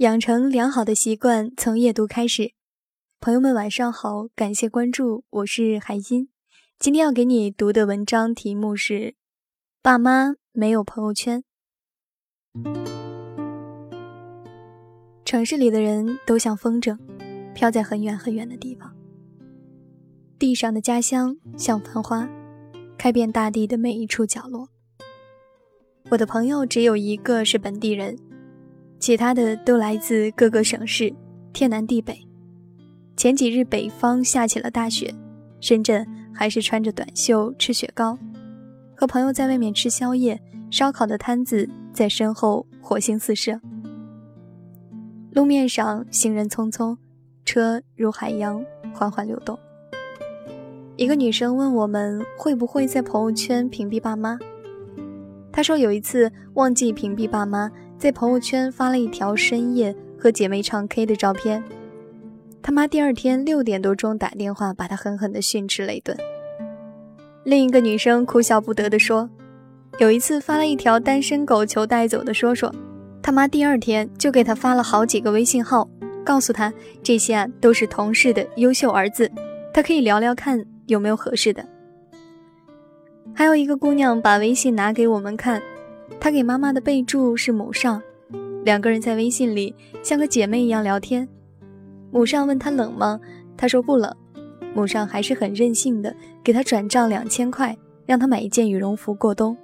养成良好的习惯，从夜读开始。朋友们，晚上好，感谢关注，我是海音。今天要给你读的文章题目是《爸妈没有朋友圈》。城市里的人都像风筝，飘在很远很远的地方。地上的家乡像繁花，开遍大地的每一处角落。我的朋友只有一个是本地人。其他的都来自各个省市，天南地北。前几日北方下起了大雪，深圳还是穿着短袖吃雪糕，和朋友在外面吃宵夜，烧烤的摊子在身后火星四射。路面上行人匆匆，车如海洋缓缓流动。一个女生问我们会不会在朋友圈屏蔽爸妈，她说有一次忘记屏蔽爸妈。在朋友圈发了一条深夜和姐妹唱 K 的照片，他妈第二天六点多钟打电话把他狠狠地训斥了一顿。另一个女生哭笑不得地说：“有一次发了一条单身狗求带走的说说，他妈第二天就给他发了好几个微信号，告诉他这些啊都是同事的优秀儿子，他可以聊聊看有没有合适的。”还有一个姑娘把微信拿给我们看。他给妈妈的备注是母上，两个人在微信里像个姐妹一样聊天。母上问他冷吗？他说不冷。母上还是很任性的，给他转账两千块，让他买一件羽绒服过冬。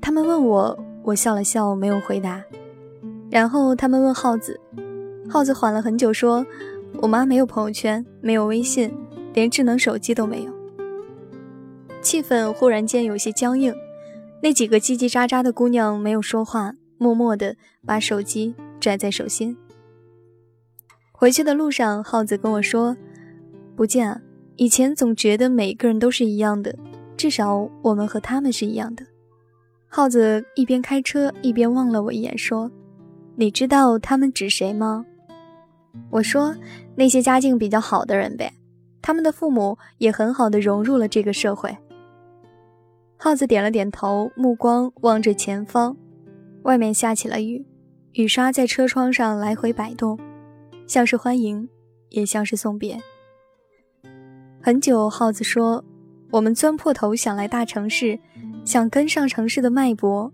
他们问我，我笑了笑，没有回答。然后他们问耗子，耗子缓了很久，说：“我妈没有朋友圈，没有微信，连智能手机都没有。”气氛忽然间有些僵硬。那几个叽叽喳喳的姑娘没有说话，默默地把手机拽在手心。回去的路上，耗子跟我说：“不见啊，以前总觉得每个人都是一样的，至少我们和他们是一样的。”耗子一边开车一边望了我一眼，说：“你知道他们指谁吗？”我说：“那些家境比较好的人呗，他们的父母也很好的融入了这个社会。”耗子点了点头，目光望着前方。外面下起了雨，雨刷在车窗上来回摆动，像是欢迎，也像是送别。很久，耗子说：“我们钻破头想来大城市，想跟上城市的脉搏。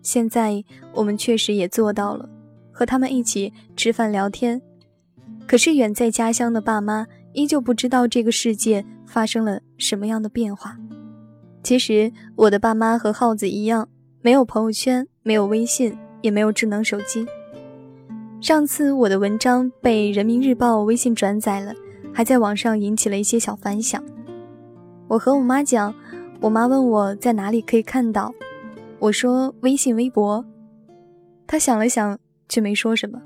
现在我们确实也做到了，和他们一起吃饭聊天。可是远在家乡的爸妈依旧不知道这个世界发生了什么样的变化。”其实我的爸妈和耗子一样，没有朋友圈，没有微信，也没有智能手机。上次我的文章被人民日报微信转载了，还在网上引起了一些小反响。我和我妈讲，我妈问我在哪里可以看到，我说微信、微博。她想了想，却没说什么。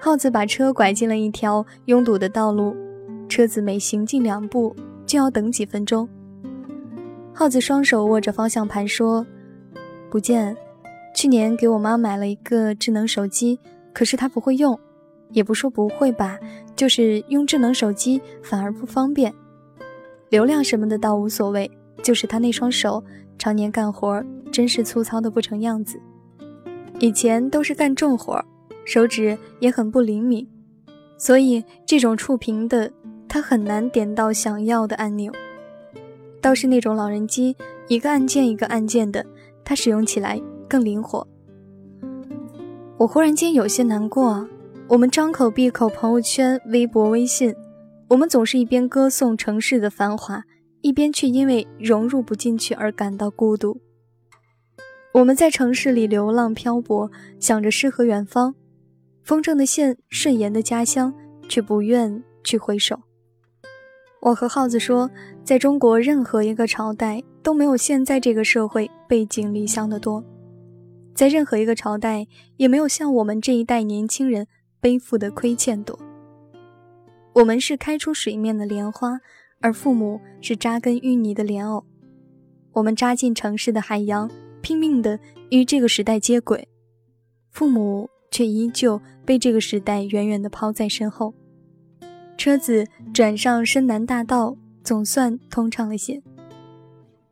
耗子把车拐进了一条拥堵的道路，车子每行进两步就要等几分钟。耗子双手握着方向盘说：“不见，去年给我妈买了一个智能手机，可是她不会用，也不说不会吧，就是用智能手机反而不方便。流量什么的倒无所谓，就是她那双手常年干活，真是粗糙的不成样子。以前都是干重活，手指也很不灵敏，所以这种触屏的，她很难点到想要的按钮。”倒是那种老人机，一个按键一个按键的，它使用起来更灵活。我忽然间有些难过。我们张口闭口朋友圈、微博、微信，我们总是一边歌颂城市的繁华，一边却因为融入不进去而感到孤独。我们在城市里流浪漂泊，想着诗和远方，风筝的线，顺延的家乡，却不愿去回首。我和耗子说，在中国任何一个朝代都没有现在这个社会背井离乡的多，在任何一个朝代也没有像我们这一代年轻人背负的亏欠多。我们是开出水面的莲花，而父母是扎根淤泥的莲藕。我们扎进城市的海洋，拼命的与这个时代接轨，父母却依旧被这个时代远远的抛在身后。车子转上深南大道，总算通畅了些。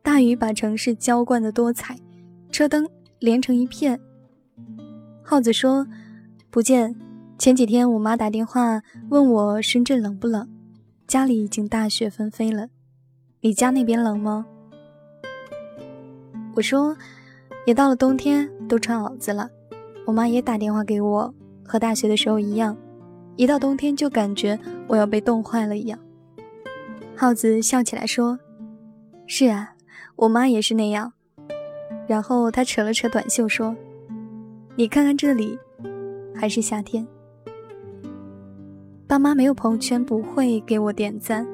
大雨把城市浇灌的多彩，车灯连成一片。耗子说：“不见。前几天我妈打电话问我深圳冷不冷，家里已经大雪纷飞了。你家那边冷吗？”我说：“也到了冬天，都穿袄子了。我妈也打电话给我，和大学的时候一样，一到冬天就感觉我要被冻坏了一样。”耗子笑起来说：“是啊，我妈也是那样。”然后他扯了扯短袖说。你看看这里，还是夏天。爸妈没有朋友圈，不会给我点赞，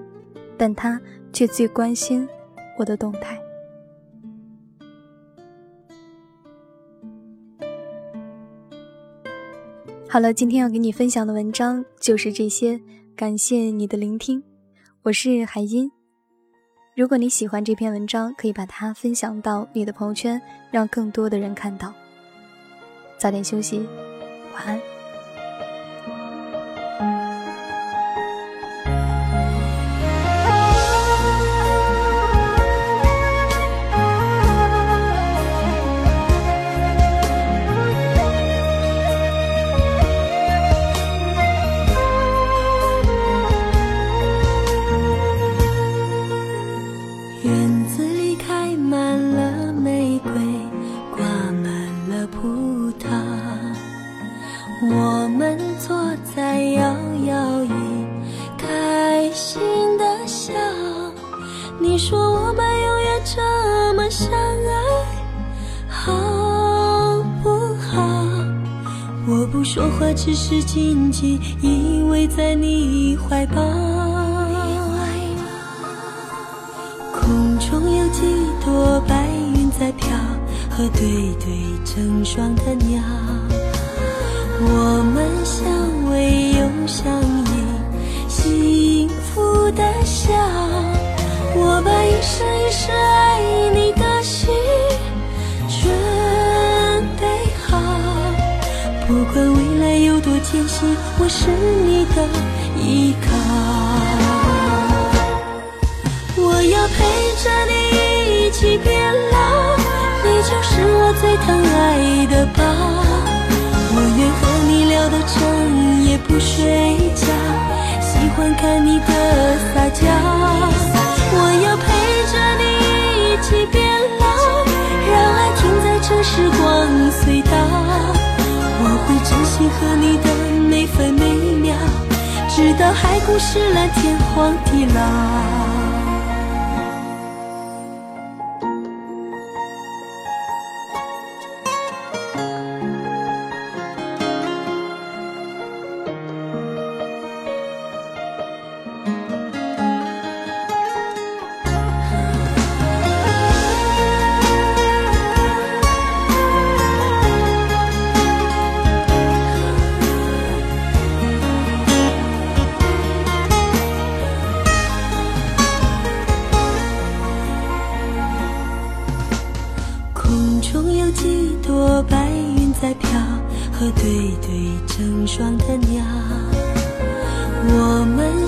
但他却最关心我的动态。好了，今天要给你分享的文章就是这些，感谢你的聆听，我是海音。如果你喜欢这篇文章，可以把它分享到你的朋友圈，让更多的人看到。早点休息，晚安。说话只是紧紧依偎在你怀抱，空中有几朵白云在飘，和对对成双的鸟。我们相偎又相依，幸福的笑。我把一生一世爱你的心。不管未来有多艰辛，我是你的依靠。我要陪着你一起变老，你就是我最疼爱的宝。我愿和你聊到整夜不睡觉，喜欢看你的撒娇。我要陪着你一起变和你的每分每秒，直到海枯石烂，天荒地老。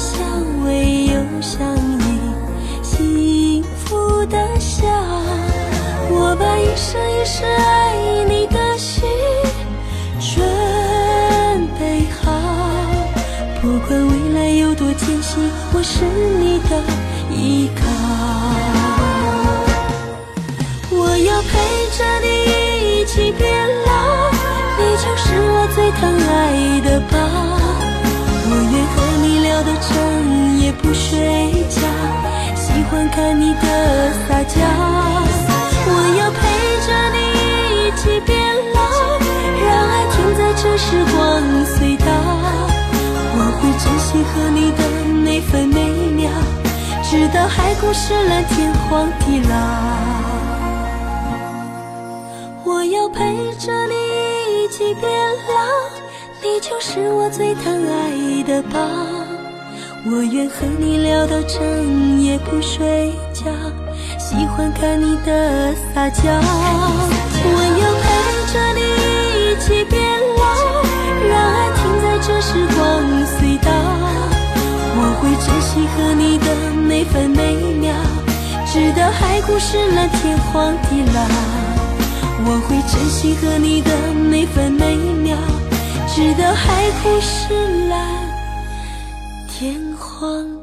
相偎又相依，幸福的笑。我把一生一世爱你的心准备好，不管未来有多艰辛，我是你的依靠。的撒娇。我要陪着你一起变老，让爱停在这时光隧道。我会珍惜和你的每分每秒，直到海枯石烂，天荒地老。我要陪着你。一起变老，你就是我最疼爱的宝。我愿和你聊到整夜不睡觉，喜欢看你的撒娇。我要陪着你一起变老，让爱停在这时光隧道。我会珍惜和你的每分每秒，直到海枯石烂，天荒地老。我会珍惜和你的每分每秒，直到海枯石烂，天荒。